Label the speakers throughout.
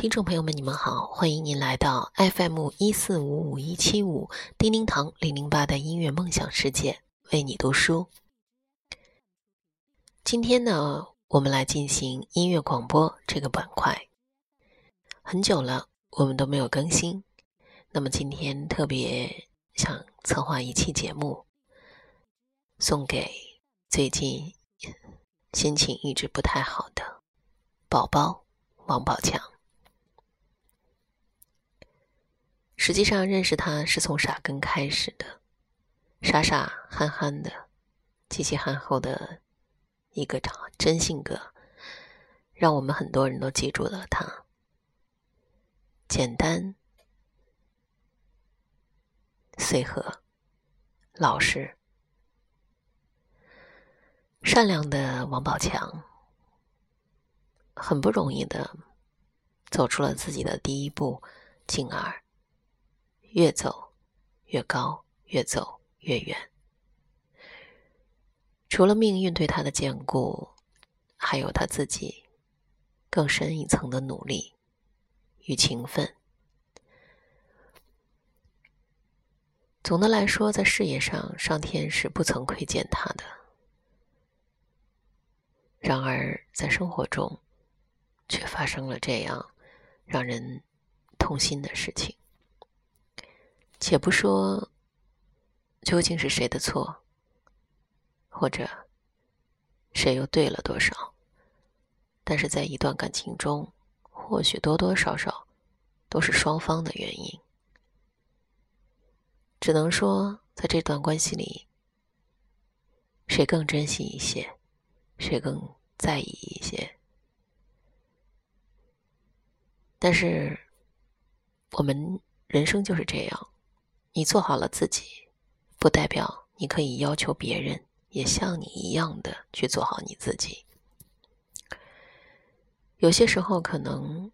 Speaker 1: 听众朋友们，你们好，欢迎您来到 FM 一四五五一七五叮叮堂零零八的音乐梦想世界，为你读书。今天呢，我们来进行音乐广播这个板块。很久了，我们都没有更新，那么今天特别想策划一期节目，送给最近心情一直不太好的宝宝王宝强。实际上，认识他是从傻根开始的，傻傻憨憨的，极其憨厚的一个长真性格，让我们很多人都记住了他。简单、随和、老实、善良的王宝强，很不容易的走出了自己的第一步，进而。越走越高，越走越远。除了命运对他的眷顾，还有他自己更深一层的努力与勤奋。总的来说，在事业上，上天是不曾亏欠他的。然而，在生活中，却发生了这样让人痛心的事情。且不说究竟是谁的错，或者谁又对了多少，但是在一段感情中，或许多多少少都是双方的原因。只能说，在这段关系里，谁更珍惜一些，谁更在意一些。但是，我们人生就是这样。你做好了自己，不代表你可以要求别人也像你一样的去做好你自己。有些时候，可能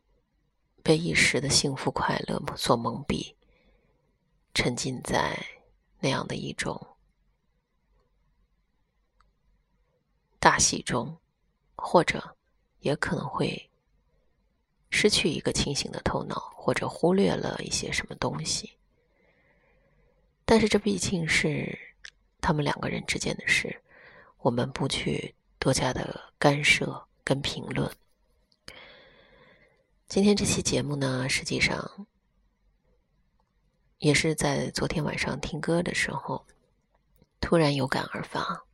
Speaker 1: 被一时的幸福快乐所蒙蔽，沉浸在那样的一种大戏中，或者也可能会失去一个清醒的头脑，或者忽略了一些什么东西。但是这毕竟是他们两个人之间的事，我们不去多加的干涉跟评论。今天这期节目呢，实际上也是在昨天晚上听歌的时候，突然有感而发，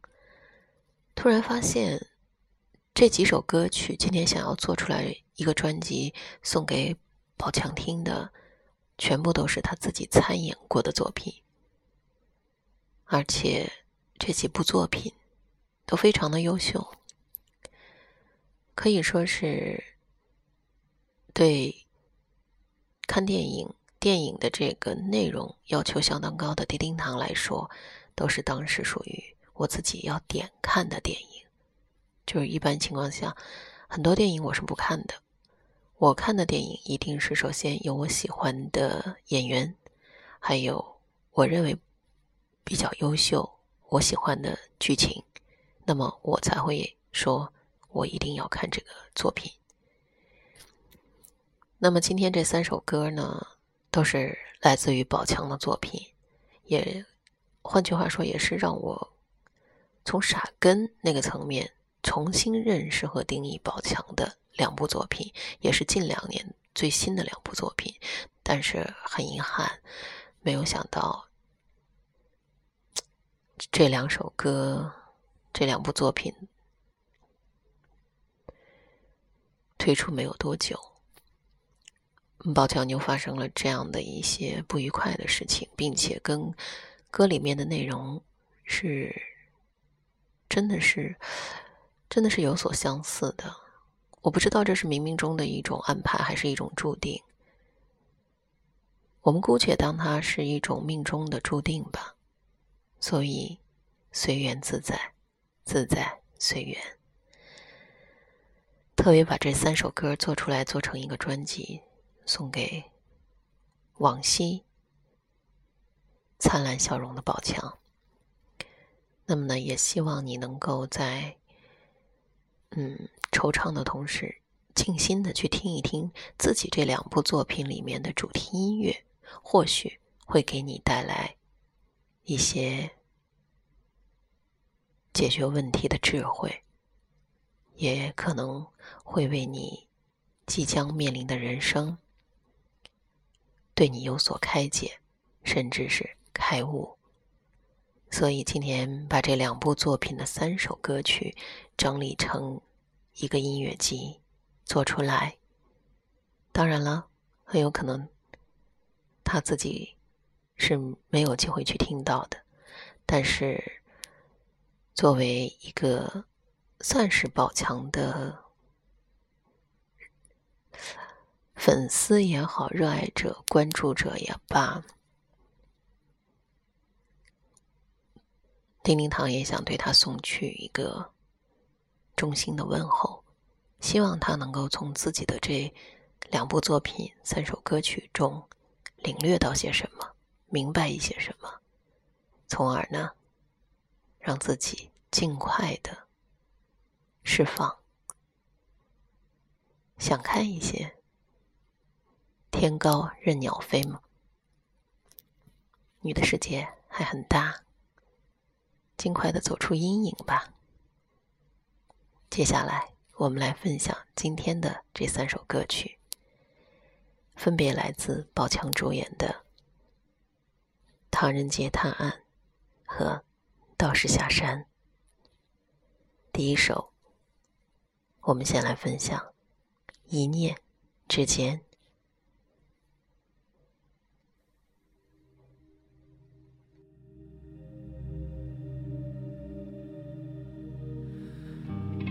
Speaker 1: 突然发现这几首歌曲今天想要做出来一个专辑送给宝强听的，全部都是他自己参演过的作品。而且这几部作品都非常的优秀，可以说是对看电影、电影的这个内容要求相当高的叮叮堂来说，都是当时属于我自己要点看的电影。就是一般情况下，很多电影我是不看的。我看的电影一定是首先有我喜欢的演员，还有我认为。比较优秀，我喜欢的剧情，那么我才会说，我一定要看这个作品。那么今天这三首歌呢，都是来自于宝强的作品，也换句话说，也是让我从傻根那个层面重新认识和定义宝强的两部作品，也是近两年最新的两部作品。但是很遗憾，没有想到。这两首歌，这两部作品推出没有多久，宝强就发生了这样的一些不愉快的事情，并且跟歌里面的内容是真的是真的是有所相似的。我不知道这是冥冥中的一种安排，还是一种注定。我们姑且当它是一种命中的注定吧。所以，随缘自在，自在随缘。特别把这三首歌做出来，做成一个专辑，送给往昔灿烂笑容的宝强。那么呢，也希望你能够在嗯惆怅的同时，静心的去听一听自己这两部作品里面的主题音乐，或许会给你带来一些解决问题的智慧，也可能会为你即将面临的人生对你有所开解，甚至是开悟。所以今天把这两部作品的三首歌曲整理成一个音乐集做出来。当然了，很有可能他自己是没有机会去听到的，但是作为一个算是宝强的粉丝也好，热爱者、关注者也罢。丁丁堂也想对他送去一个衷心的问候，希望他能够从自己的这两部作品、三首歌曲中领略到些什么，明白一些什么，从而呢，让自己尽快的释放，想开一些，天高任鸟飞吗，你的世界还很大。尽快的走出阴影吧。接下来，我们来分享今天的这三首歌曲，分别来自宝强主演的《唐人街探案》和《道士下山》。第一首，我们先来分享《一念之间》。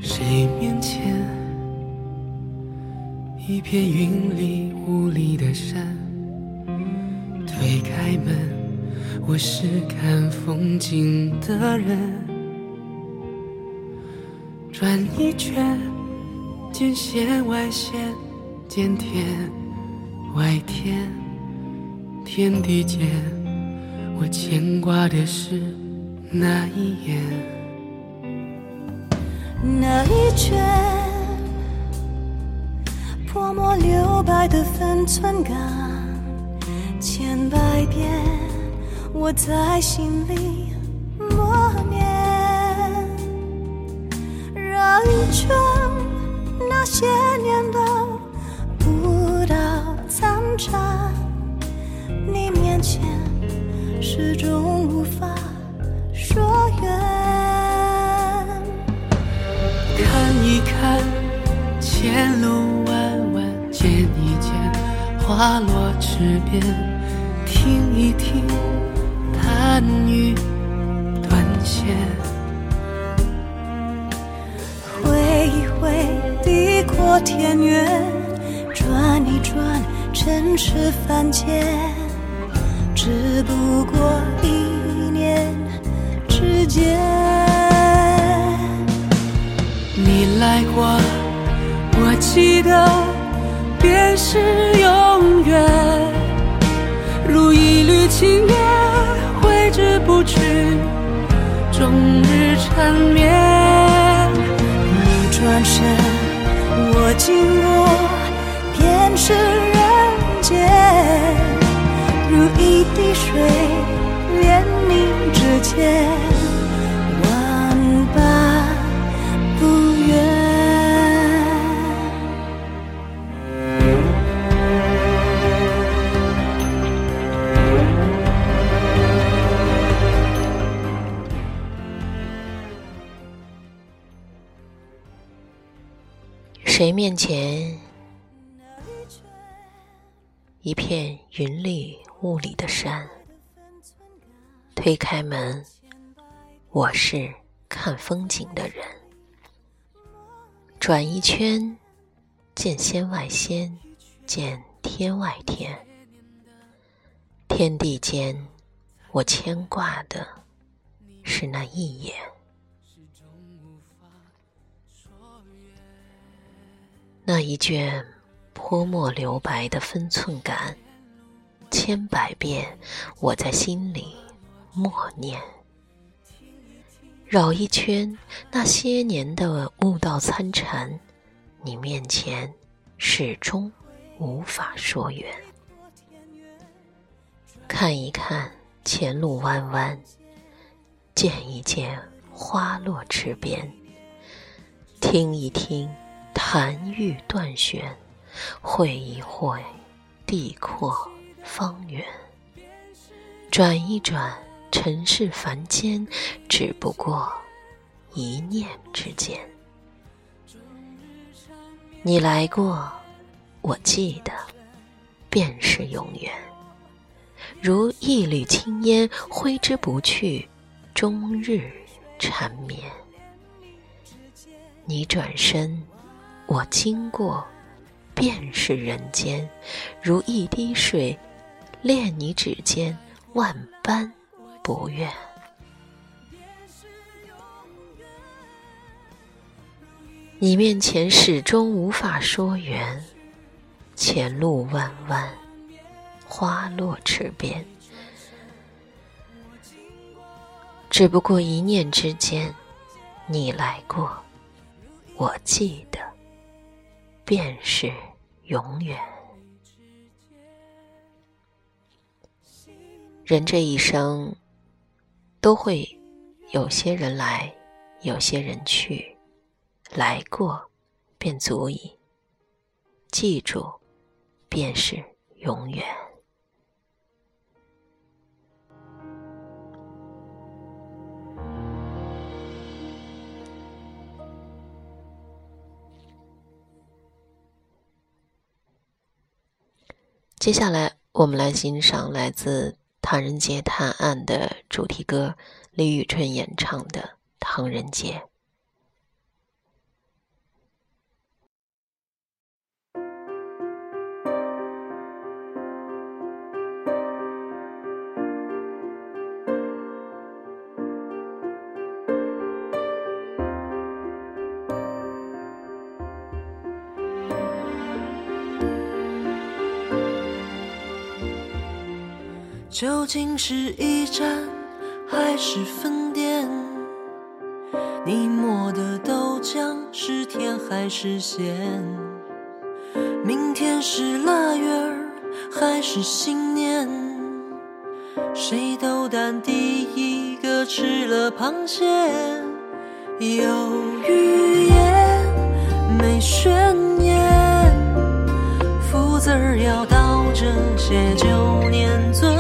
Speaker 2: 谁面前一片云里雾里的山？推开门，我是看风景的人。转一圈，见线外线，见天外天，天地间，我牵挂的是那一眼。
Speaker 3: 那一圈泼墨留白的分寸感，千百遍我在心里默念。绕一圈那些年的不到残渣，你面前始终无法说远。
Speaker 2: 一看，前路弯弯，见一见，花落池边，听一听，弹语断线，
Speaker 3: 挥一挥，地阔天远，转一转，尘世凡间，只不过一念之间。
Speaker 2: 你来过，我记得，便是永远。如一缕青烟，挥之不去，终日缠绵。
Speaker 3: 你转身，我经过，便是人间。如一滴水，连你指尖。
Speaker 1: 谁面前一片云里雾里的山？推开门，我是看风景的人。转一圈，见仙外仙，见天外天。天地间，我牵挂的是那一眼。那一卷泼墨留白的分寸感，千百遍我在心里默念。绕一圈那些年的悟道参禅，你面前始终无法说远。看一看前路弯弯，见一见花落池边，听一听潭玉断弦，会一会地阔方圆，转一转尘世凡间，只不过一念之间。你来过，我记得，便是永远。如一缕青烟，挥之不去，终日缠绵。你转身，我经过，便是人间。如一滴水，恋你指尖，万般不愿。你面前始终无法说圆，前路弯弯。花落池边，只不过一念之间，你来过，我记得，便是永远。人这一生，都会有些人来，有些人去，来过便足矣，记住，便是永远。接下来，我们来欣赏来自《唐人街探案》的主题歌，李宇春演唱的《唐人街》。
Speaker 4: 究竟是一站还是分店？你磨的豆浆是甜还是咸？明天是腊月儿还是新年？谁斗胆第一个吃了螃蟹？有预言没悬念，福字儿要倒着写，九年尊。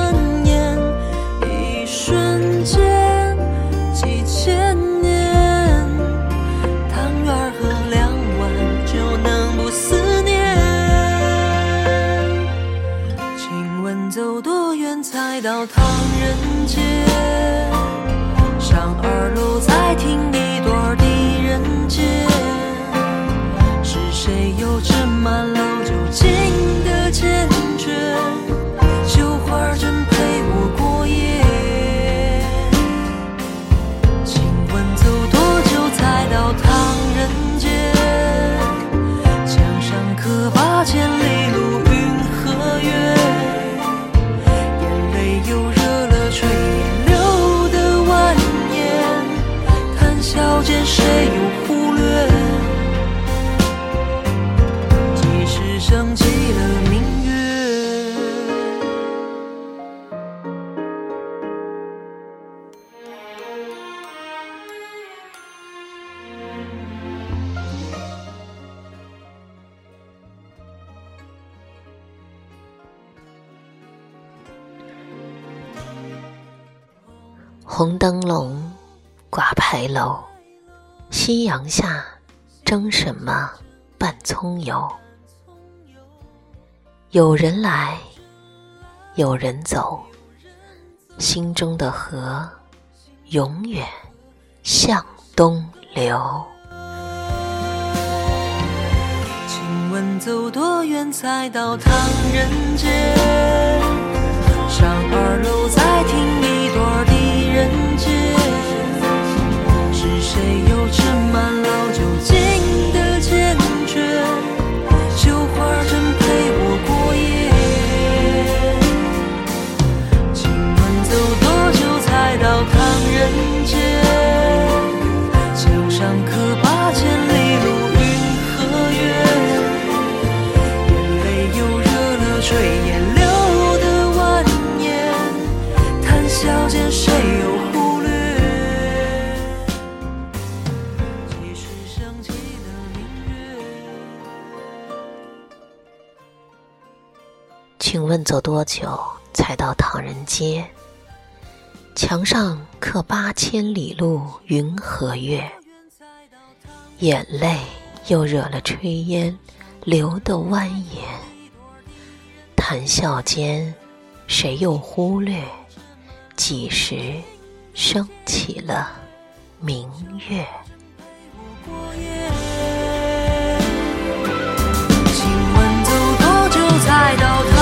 Speaker 1: 红灯笼，挂牌楼，夕阳下，蒸什么拌葱油？有人来，有人走，心中的河永远向东流。
Speaker 4: 请问走多远才到唐人街？上二楼再听一段。人间，是谁又斟满老酒，请问走多久才到唐人街？墙上刻八千里路云和月，
Speaker 1: 眼泪又惹了炊烟，流得蜿蜒。谈笑间，谁又忽略几时升起了明月？
Speaker 2: 请问走多久才到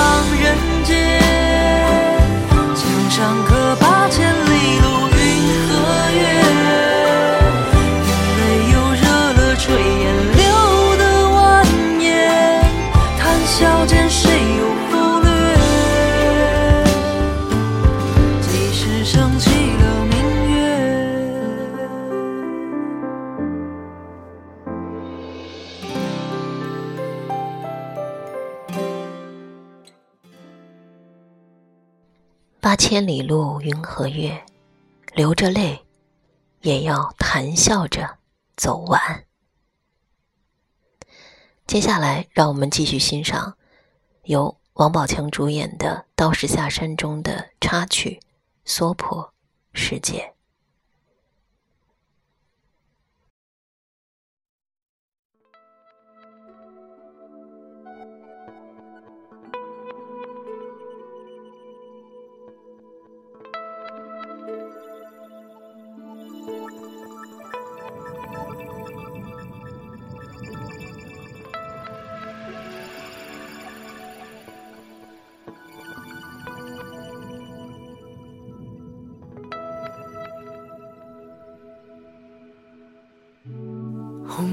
Speaker 2: 八千里路云和月，流
Speaker 1: 着泪，也要谈笑着走完。接下来，让我们继续欣赏由王宝强主演的《道士下山》中的插曲《娑婆世界》。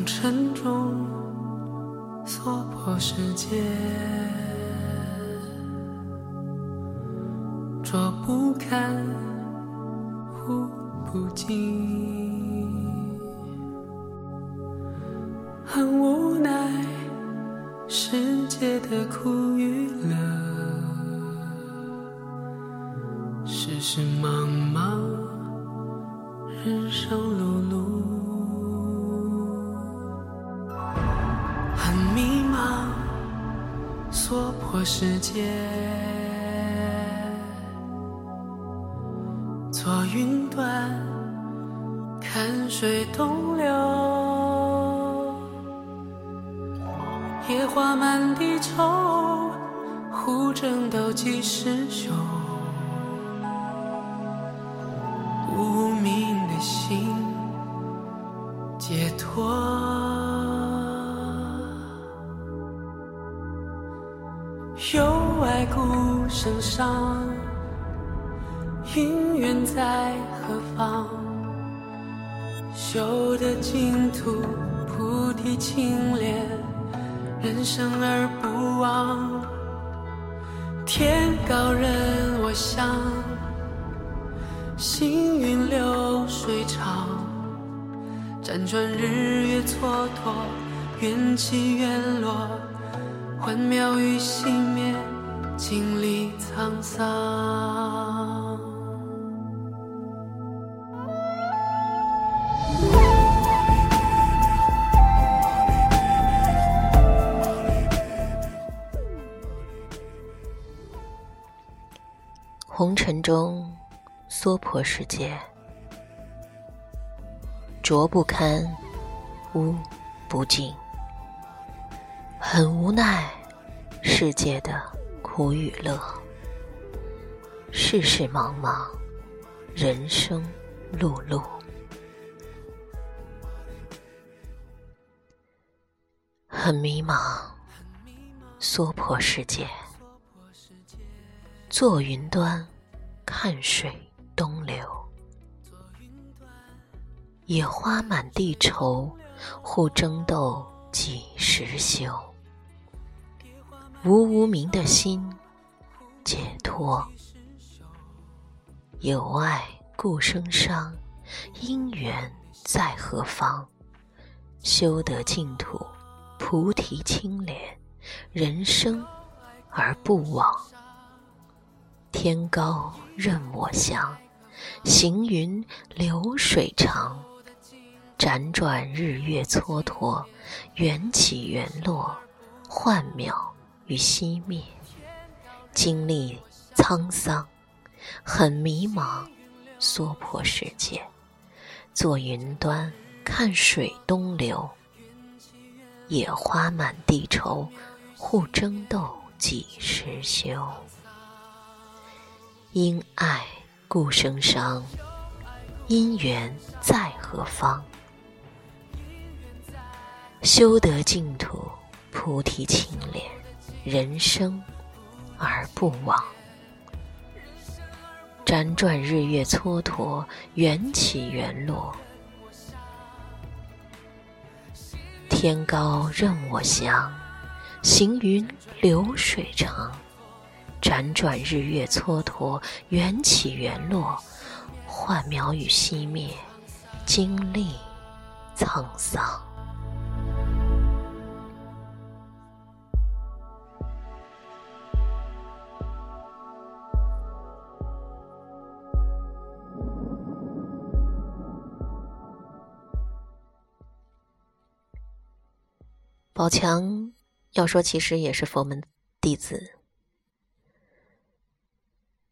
Speaker 2: 尘中娑婆世界，捉不堪，污不净，很无奈世界的苦与乐，世事茫过世界，坐云端，看水东流，野花满地愁，胡争斗几时休？幽哀孤身上，姻缘在何方？修得净土，菩提清莲，人生而不忘。天高任我想，行云流水长。辗转日月蹉跎，缘起缘落。幻妙与熄灭，经历沧桑。
Speaker 1: 红尘中，娑婆世界，浊不堪，污不净。很无奈，世界的苦与乐，世事茫茫，人生碌碌。很迷茫，娑婆世界，坐云端，看水东流，野花满地愁，互争斗几时休？无无名的心，解脱。有爱故生伤，因缘在何方？修得净土，菩提清莲，人生而不枉。天高任我翔，行云流水长。辗转日月蹉跎，缘起缘落，幻渺。与熄灭，经历沧桑，很迷茫，娑婆世界，坐云端看水东流。野花满地愁，互争斗几时休？因爱故生伤，因缘在何方？修得净土，菩提清莲，人生而不枉。辗转日月蹉跎，缘起缘落。天高任我翔，行云流水长。辗转日月蹉跎，缘起缘落，幻渺与熄灭，经历沧桑。宝强要说，其实也是佛门弟子，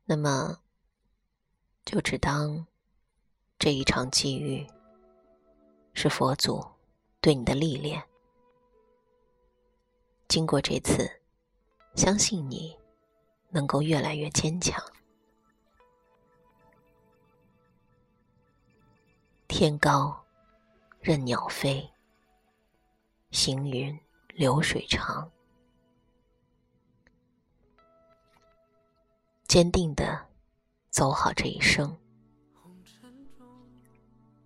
Speaker 1: 那么就只当这一场际遇是佛祖对你的历练。经过这次，相信你能够越来越坚强。天高任鸟飞。行云流水长，坚定的走好这一生，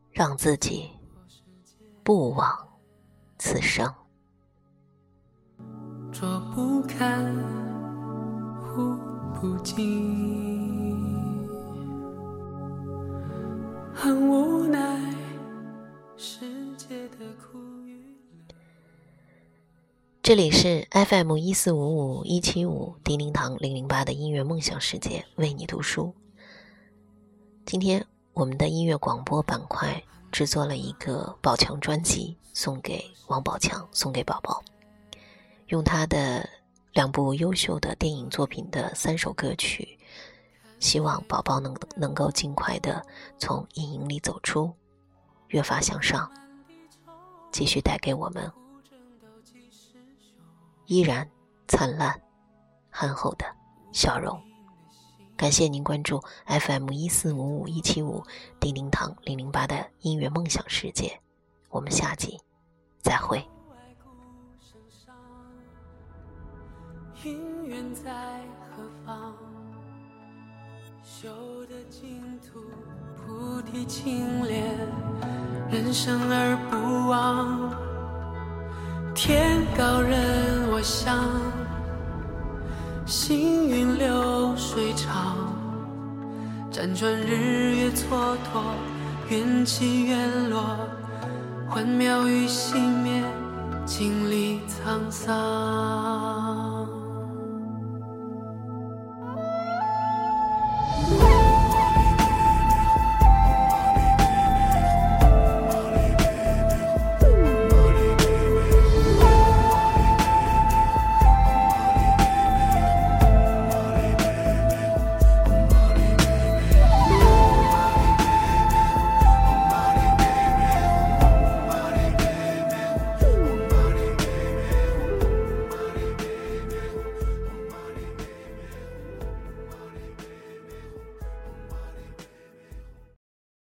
Speaker 1: 让自己不枉此生。
Speaker 2: 捉不看，护不尽，很无奈，世界的苦。
Speaker 1: 这里是 FM 一四五五一七五叮叮堂零零八的音乐梦想世界，为你读书。今天我们的音乐广播板块制作了一个宝强专辑，送给王宝强，送给宝宝，用他的两部优秀的电影作品的三首歌曲，希望宝宝能能够尽快的从阴影里走出，越发向上，继续带给我们。依然灿烂、憨厚的笑容。感谢您关注 FM 一四五五一七五叮叮堂零零八的音乐梦想世界，我们下集再会。
Speaker 2: 姻缘在何方？修得净土，菩提清莲，人生而不忘。天高任我翔，行云流水长。辗转日月蹉跎，缘起缘落，幻妙与熄灭，经历沧桑。